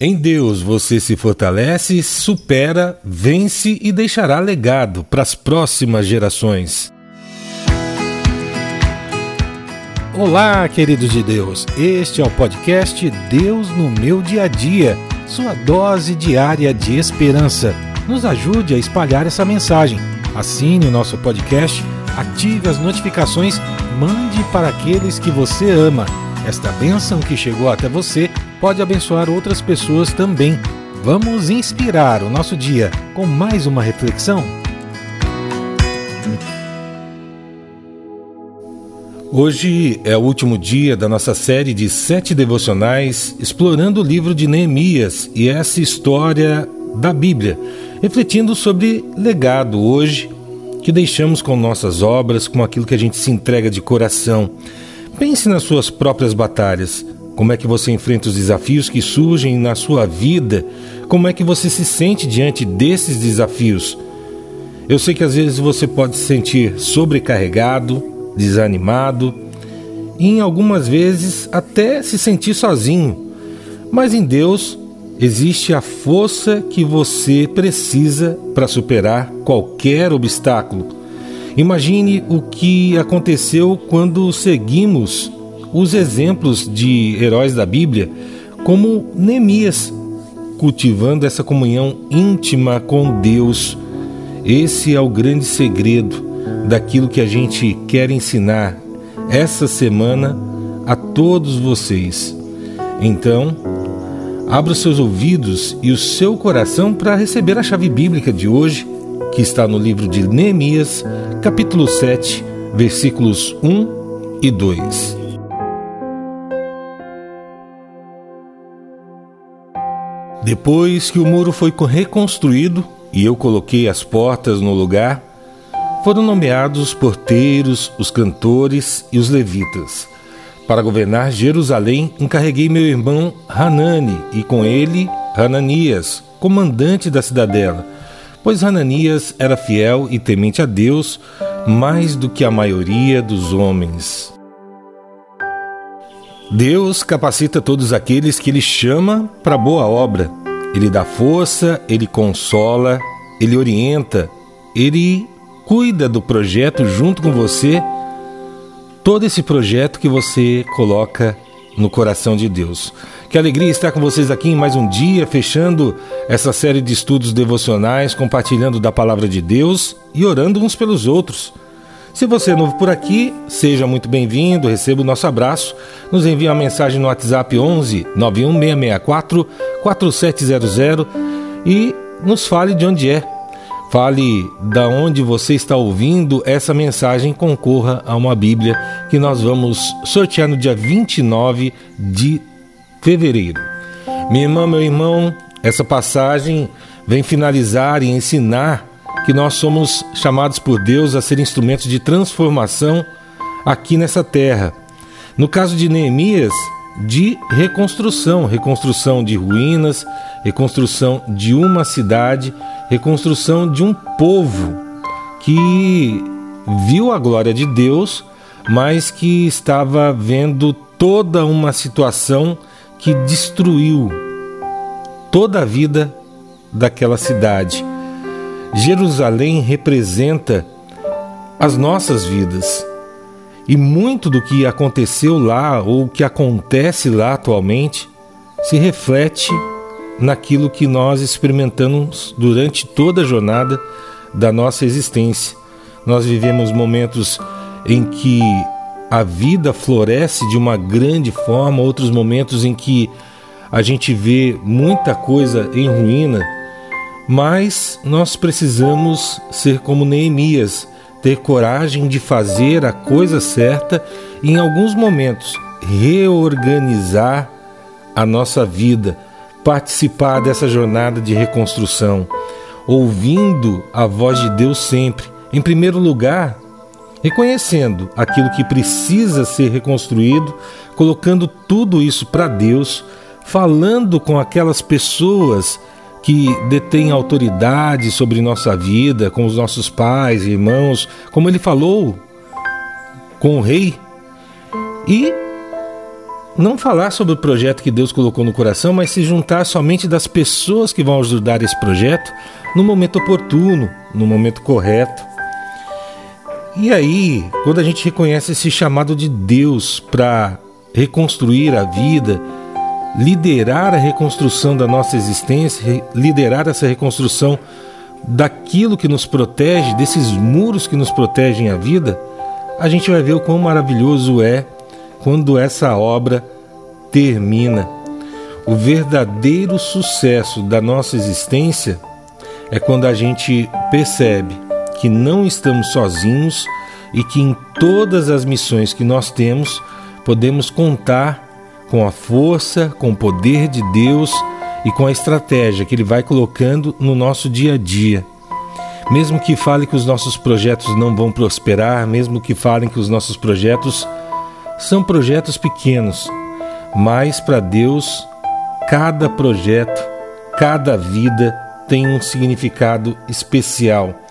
Em Deus você se fortalece, supera, vence e deixará legado para as próximas gerações. Olá, queridos de Deus. Este é o podcast Deus no meu dia a dia, sua dose diária de esperança. Nos ajude a espalhar essa mensagem. Assine o nosso podcast, ative as notificações, mande para aqueles que você ama. Esta bênção que chegou até você pode abençoar outras pessoas também. Vamos inspirar o nosso dia com mais uma reflexão? Hoje é o último dia da nossa série de sete devocionais explorando o livro de Neemias e essa história da Bíblia, refletindo sobre legado hoje que deixamos com nossas obras, com aquilo que a gente se entrega de coração. Pense nas suas próprias batalhas. Como é que você enfrenta os desafios que surgem na sua vida? Como é que você se sente diante desses desafios? Eu sei que às vezes você pode se sentir sobrecarregado, desanimado e em algumas vezes até se sentir sozinho. Mas em Deus existe a força que você precisa para superar qualquer obstáculo. Imagine o que aconteceu quando seguimos os exemplos de heróis da Bíblia, como Neemias, cultivando essa comunhão íntima com Deus. Esse é o grande segredo daquilo que a gente quer ensinar essa semana a todos vocês. Então, abra os seus ouvidos e o seu coração para receber a chave bíblica de hoje, que está no livro de Neemias, capítulo 7, versículos 1 e 2. Depois que o muro foi reconstruído e eu coloquei as portas no lugar, foram nomeados os porteiros, os cantores e os levitas. Para governar Jerusalém, encarreguei meu irmão Hanani e com ele Hananias, comandante da cidadela, pois Hananias era fiel e temente a Deus mais do que a maioria dos homens. Deus capacita todos aqueles que Ele chama para boa obra. Ele dá força, Ele consola, Ele orienta, Ele cuida do projeto junto com você. Todo esse projeto que você coloca no coração de Deus. Que alegria estar com vocês aqui em mais um dia, fechando essa série de estudos devocionais, compartilhando da palavra de Deus e orando uns pelos outros. Se você é novo por aqui, seja muito bem-vindo, receba o nosso abraço. Nos envie uma mensagem no WhatsApp 11 91664 4700 e nos fale de onde é. Fale da onde você está ouvindo essa mensagem concorra a uma Bíblia que nós vamos sortear no dia 29 de fevereiro. Minha irmã, meu irmão, essa passagem vem finalizar e ensinar que nós somos chamados por Deus a ser instrumentos de transformação aqui nessa terra. No caso de Neemias, de reconstrução, reconstrução de ruínas, reconstrução de uma cidade, reconstrução de um povo que viu a glória de Deus, mas que estava vendo toda uma situação que destruiu toda a vida daquela cidade. Jerusalém representa as nossas vidas. E muito do que aconteceu lá ou que acontece lá atualmente se reflete naquilo que nós experimentamos durante toda a jornada da nossa existência. Nós vivemos momentos em que a vida floresce de uma grande forma, outros momentos em que a gente vê muita coisa em ruína mas nós precisamos ser como Neemias, ter coragem de fazer a coisa certa e, em alguns momentos, reorganizar a nossa vida, participar dessa jornada de reconstrução, ouvindo a voz de Deus sempre. Em primeiro lugar, reconhecendo aquilo que precisa ser reconstruído, colocando tudo isso para Deus, falando com aquelas pessoas que detém autoridade sobre nossa vida, com os nossos pais, irmãos, como ele falou com o rei, e não falar sobre o projeto que Deus colocou no coração, mas se juntar somente das pessoas que vão ajudar esse projeto no momento oportuno, no momento correto. E aí, quando a gente reconhece esse chamado de Deus para reconstruir a vida, liderar a reconstrução da nossa existência, liderar essa reconstrução daquilo que nos protege, desses muros que nos protegem a vida, a gente vai ver o quão maravilhoso é quando essa obra termina. O verdadeiro sucesso da nossa existência é quando a gente percebe que não estamos sozinhos e que em todas as missões que nós temos podemos contar com a força, com o poder de Deus e com a estratégia que Ele vai colocando no nosso dia a dia. Mesmo que fale que os nossos projetos não vão prosperar, mesmo que falem que os nossos projetos são projetos pequenos, mas para Deus, cada projeto, cada vida tem um significado especial.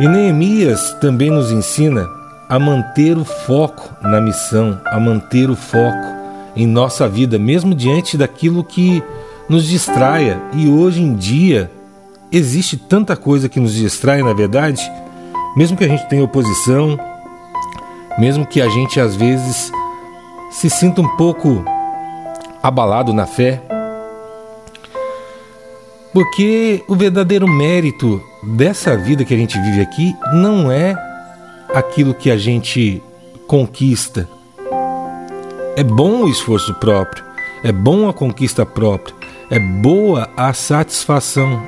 E Neemias também nos ensina a manter o foco na missão, a manter o foco em nossa vida, mesmo diante daquilo que nos distraia. E hoje em dia existe tanta coisa que nos distrai, na verdade, mesmo que a gente tenha oposição, mesmo que a gente às vezes se sinta um pouco abalado na fé, porque o verdadeiro mérito dessa vida que a gente vive aqui não é aquilo que a gente conquista, é bom o esforço próprio, é bom a conquista própria, é boa a satisfação.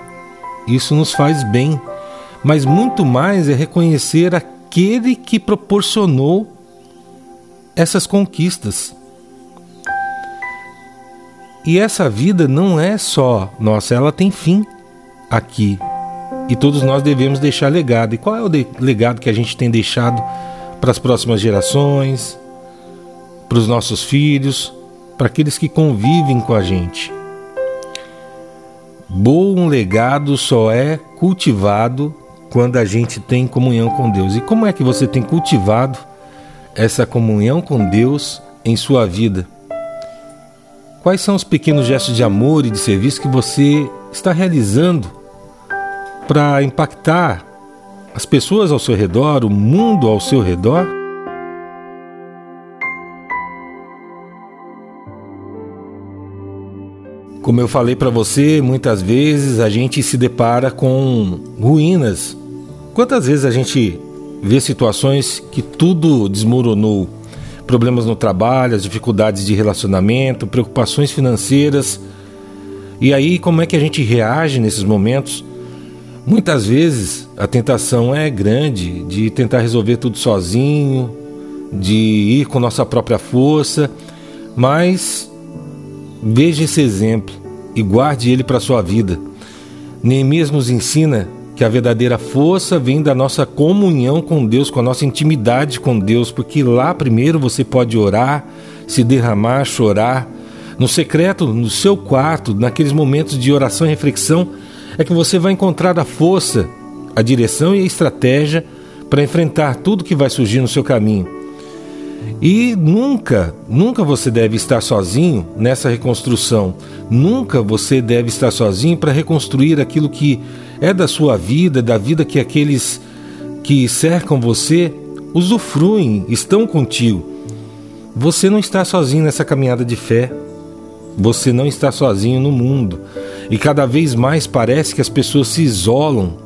Isso nos faz bem, mas muito mais é reconhecer aquele que proporcionou essas conquistas. E essa vida não é só nossa, ela tem fim aqui. E todos nós devemos deixar legado. E qual é o legado que a gente tem deixado para as próximas gerações, para os nossos filhos, para aqueles que convivem com a gente. Bom legado só é cultivado quando a gente tem comunhão com Deus. E como é que você tem cultivado essa comunhão com Deus em sua vida? Quais são os pequenos gestos de amor e de serviço que você está realizando para impactar as pessoas ao seu redor, o mundo ao seu redor? Como eu falei para você, muitas vezes a gente se depara com ruínas. Quantas vezes a gente vê situações que tudo desmoronou? Problemas no trabalho, as dificuldades de relacionamento, preocupações financeiras. E aí, como é que a gente reage nesses momentos? Muitas vezes a tentação é grande de tentar resolver tudo sozinho, de ir com nossa própria força, mas Veja esse exemplo e guarde ele para a sua vida. Neemias nos ensina que a verdadeira força vem da nossa comunhão com Deus, com a nossa intimidade com Deus, porque lá primeiro você pode orar, se derramar, chorar. No secreto, no seu quarto, naqueles momentos de oração e reflexão, é que você vai encontrar a força, a direção e a estratégia para enfrentar tudo que vai surgir no seu caminho. E nunca, nunca você deve estar sozinho nessa reconstrução. Nunca você deve estar sozinho para reconstruir aquilo que é da sua vida, da vida que aqueles que cercam você usufruem, estão contigo. Você não está sozinho nessa caminhada de fé. Você não está sozinho no mundo. E cada vez mais parece que as pessoas se isolam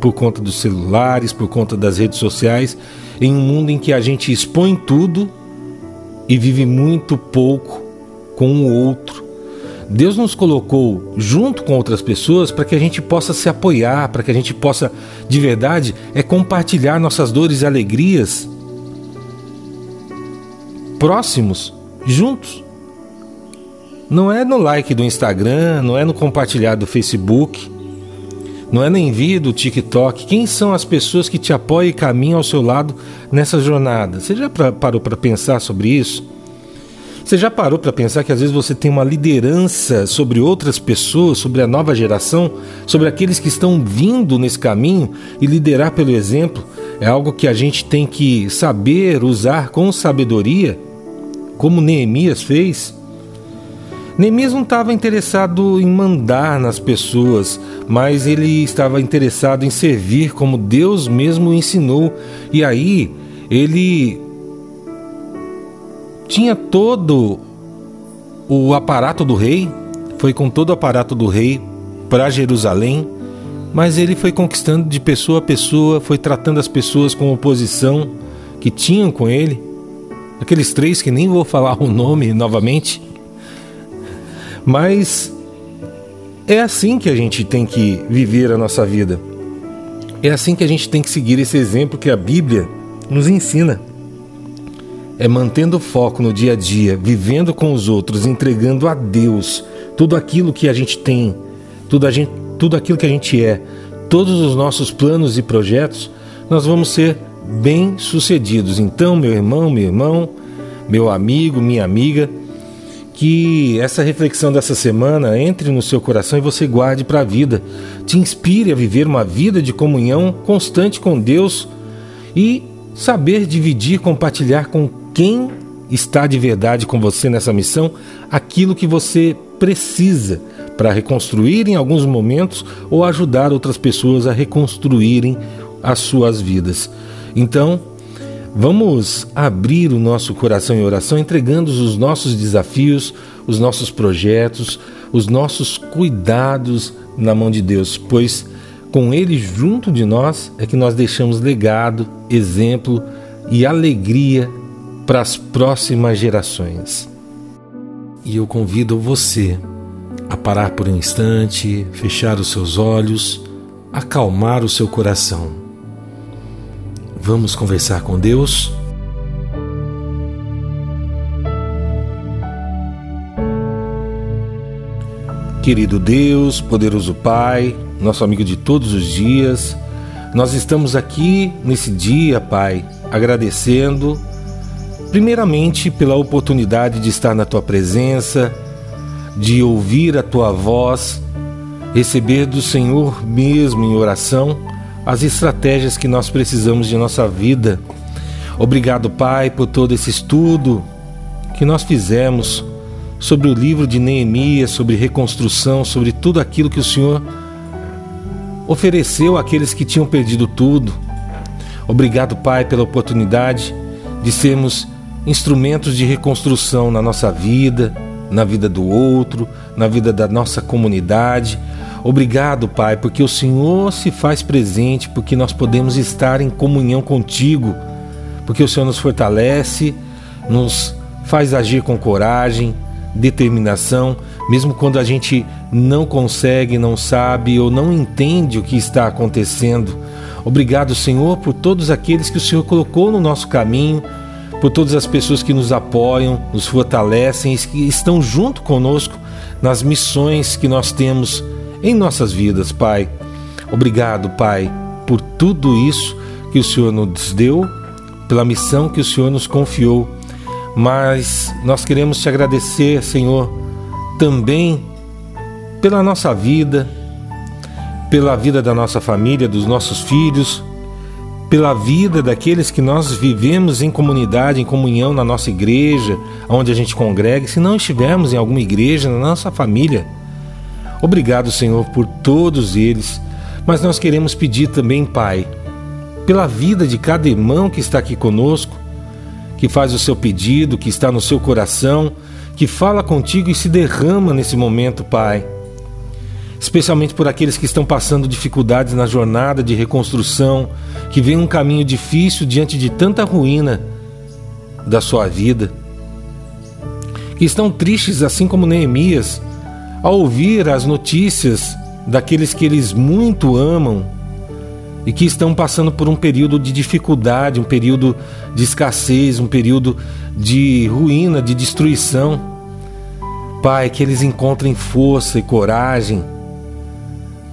por conta dos celulares, por conta das redes sociais em um mundo em que a gente expõe tudo e vive muito pouco com o outro. Deus nos colocou junto com outras pessoas para que a gente possa se apoiar, para que a gente possa, de verdade, é compartilhar nossas dores e alegrias próximos, juntos. Não é no like do Instagram, não é no compartilhar do Facebook, não é no envio do TikTok. Quem são as pessoas que te apoiam e caminham ao seu lado nessa jornada? Você já parou para pensar sobre isso? Você já parou para pensar que às vezes você tem uma liderança sobre outras pessoas, sobre a nova geração, sobre aqueles que estão vindo nesse caminho e liderar pelo exemplo? É algo que a gente tem que saber usar com sabedoria como Neemias fez, Neemias não estava interessado em mandar nas pessoas, mas ele estava interessado em servir como Deus mesmo ensinou. E aí ele tinha todo o aparato do rei, foi com todo o aparato do rei para Jerusalém, mas ele foi conquistando de pessoa a pessoa, foi tratando as pessoas com oposição que tinham com ele. Aqueles três que nem vou falar o nome novamente. Mas é assim que a gente tem que viver a nossa vida. É assim que a gente tem que seguir esse exemplo que a Bíblia nos ensina. É mantendo o foco no dia a dia, vivendo com os outros, entregando a Deus tudo aquilo que a gente tem, tudo, a gente, tudo aquilo que a gente é, todos os nossos planos e projetos, nós vamos ser bem-sucedidos. Então, meu irmão, meu irmão, meu amigo, minha amiga, que essa reflexão dessa semana entre no seu coração e você guarde para a vida. Te inspire a viver uma vida de comunhão constante com Deus e saber dividir, compartilhar com quem está de verdade com você nessa missão aquilo que você precisa para reconstruir em alguns momentos ou ajudar outras pessoas a reconstruírem as suas vidas. Então, Vamos abrir o nosso coração em oração, entregando os nossos desafios, os nossos projetos, os nossos cuidados na mão de Deus, pois com Ele junto de nós é que nós deixamos legado, exemplo e alegria para as próximas gerações. E eu convido você a parar por um instante, fechar os seus olhos, acalmar o seu coração Vamos conversar com Deus? Querido Deus, poderoso Pai, nosso amigo de todos os dias, nós estamos aqui nesse dia, Pai, agradecendo, primeiramente pela oportunidade de estar na Tua presença, de ouvir a Tua voz, receber do Senhor mesmo em oração as estratégias que nós precisamos de nossa vida. Obrigado, Pai, por todo esse estudo que nós fizemos sobre o livro de Neemias, sobre reconstrução, sobre tudo aquilo que o Senhor ofereceu àqueles que tinham perdido tudo. Obrigado, Pai, pela oportunidade de sermos instrumentos de reconstrução na nossa vida, na vida do outro, na vida da nossa comunidade. Obrigado, Pai, porque o Senhor se faz presente, porque nós podemos estar em comunhão contigo, porque o Senhor nos fortalece, nos faz agir com coragem, determinação, mesmo quando a gente não consegue, não sabe ou não entende o que está acontecendo. Obrigado, Senhor, por todos aqueles que o Senhor colocou no nosso caminho, por todas as pessoas que nos apoiam, nos fortalecem e que estão junto conosco nas missões que nós temos em nossas vidas, Pai. Obrigado, Pai, por tudo isso que o Senhor nos deu, pela missão que o Senhor nos confiou. Mas nós queremos te agradecer, Senhor, também pela nossa vida, pela vida da nossa família, dos nossos filhos, pela vida daqueles que nós vivemos em comunidade, em comunhão na nossa igreja, onde a gente congrega, se não estivermos em alguma igreja, na nossa família. Obrigado, Senhor, por todos eles, mas nós queremos pedir também, Pai, pela vida de cada irmão que está aqui conosco, que faz o seu pedido, que está no seu coração, que fala contigo e se derrama nesse momento, Pai. Especialmente por aqueles que estão passando dificuldades na jornada de reconstrução, que vem um caminho difícil diante de tanta ruína da sua vida, que estão tristes assim como Neemias, ao ouvir as notícias daqueles que eles muito amam e que estão passando por um período de dificuldade, um período de escassez, um período de ruína, de destruição. Pai, que eles encontrem força e coragem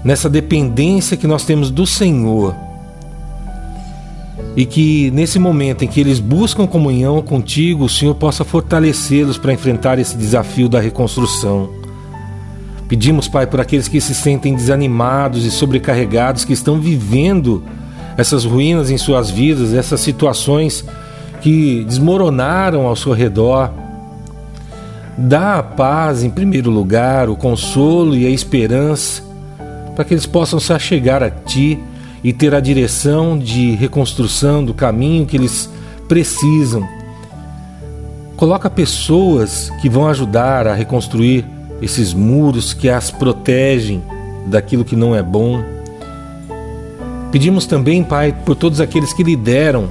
nessa dependência que nós temos do Senhor. E que nesse momento em que eles buscam comunhão contigo, o Senhor possa fortalecê-los para enfrentar esse desafio da reconstrução. Pedimos, Pai, por aqueles que se sentem desanimados e sobrecarregados, que estão vivendo essas ruínas em suas vidas, essas situações que desmoronaram ao seu redor, Dá a paz em primeiro lugar, o consolo e a esperança, para que eles possam se achegar a Ti e ter a direção de reconstrução do caminho que eles precisam. Coloca pessoas que vão ajudar a reconstruir esses muros que as protegem daquilo que não é bom. Pedimos também, Pai, por todos aqueles que lideram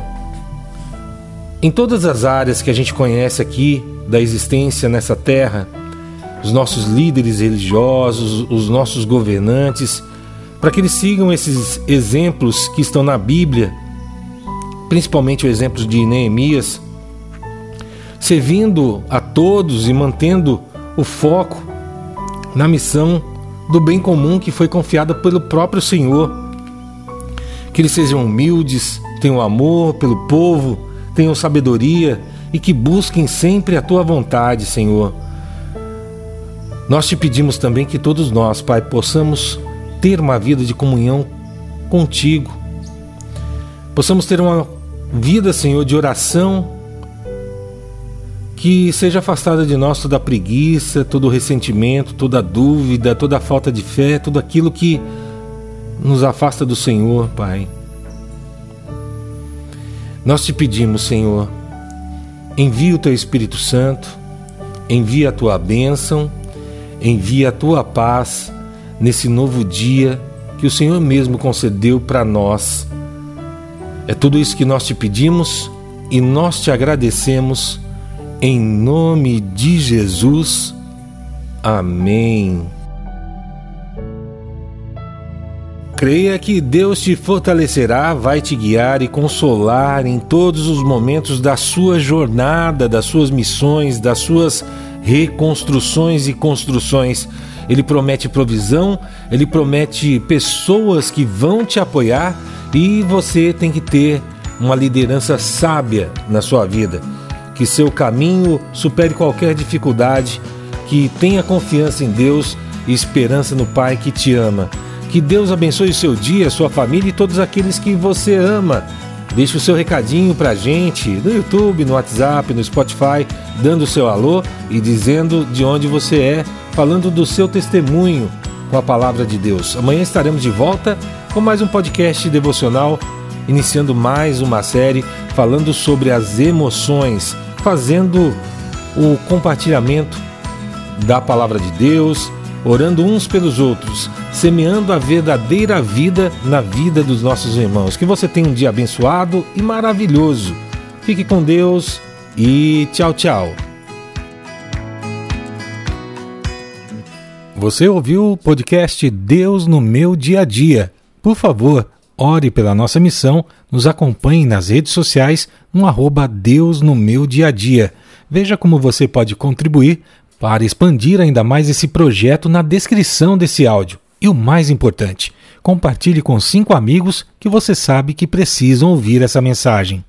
em todas as áreas que a gente conhece aqui da existência nessa terra, os nossos líderes religiosos, os nossos governantes, para que eles sigam esses exemplos que estão na Bíblia, principalmente o exemplo de Neemias, servindo a todos e mantendo o foco na missão do bem comum que foi confiada pelo próprio Senhor. Que eles sejam humildes, tenham amor pelo povo, tenham sabedoria e que busquem sempre a tua vontade, Senhor. Nós te pedimos também que todos nós, Pai, possamos ter uma vida de comunhão contigo. Possamos ter uma vida, Senhor, de oração que seja afastada de nós toda a preguiça, todo o ressentimento, toda a dúvida, toda a falta de fé, tudo aquilo que nos afasta do Senhor, Pai. Nós te pedimos, Senhor, Envia o teu Espírito Santo, envia a tua bênção, envia a tua paz nesse novo dia que o Senhor mesmo concedeu para nós. É tudo isso que nós te pedimos e nós te agradecemos em nome de Jesus. Amém. Creia que Deus te fortalecerá, vai te guiar e consolar em todos os momentos da sua jornada, das suas missões, das suas reconstruções e construções. Ele promete provisão, ele promete pessoas que vão te apoiar e você tem que ter uma liderança sábia na sua vida. Que seu caminho supere qualquer dificuldade, que tenha confiança em Deus e esperança no Pai que te ama. Que Deus abençoe o seu dia, sua família e todos aqueles que você ama. Deixe o seu recadinho pra gente no YouTube, no WhatsApp, no Spotify, dando o seu alô e dizendo de onde você é, falando do seu testemunho com a palavra de Deus. Amanhã estaremos de volta com mais um podcast devocional, iniciando mais uma série falando sobre as emoções, fazendo o compartilhamento da palavra de Deus orando uns pelos outros, semeando a verdadeira vida na vida dos nossos irmãos. Que você tenha um dia abençoado e maravilhoso. Fique com Deus e tchau, tchau. Você ouviu o podcast Deus no meu dia a dia. Por favor, ore pela nossa missão, nos acompanhe nas redes sociais no arroba Deus no meu dia a dia. Veja como você pode contribuir para expandir ainda mais esse projeto na descrição desse áudio. E o mais importante, compartilhe com cinco amigos que você sabe que precisam ouvir essa mensagem.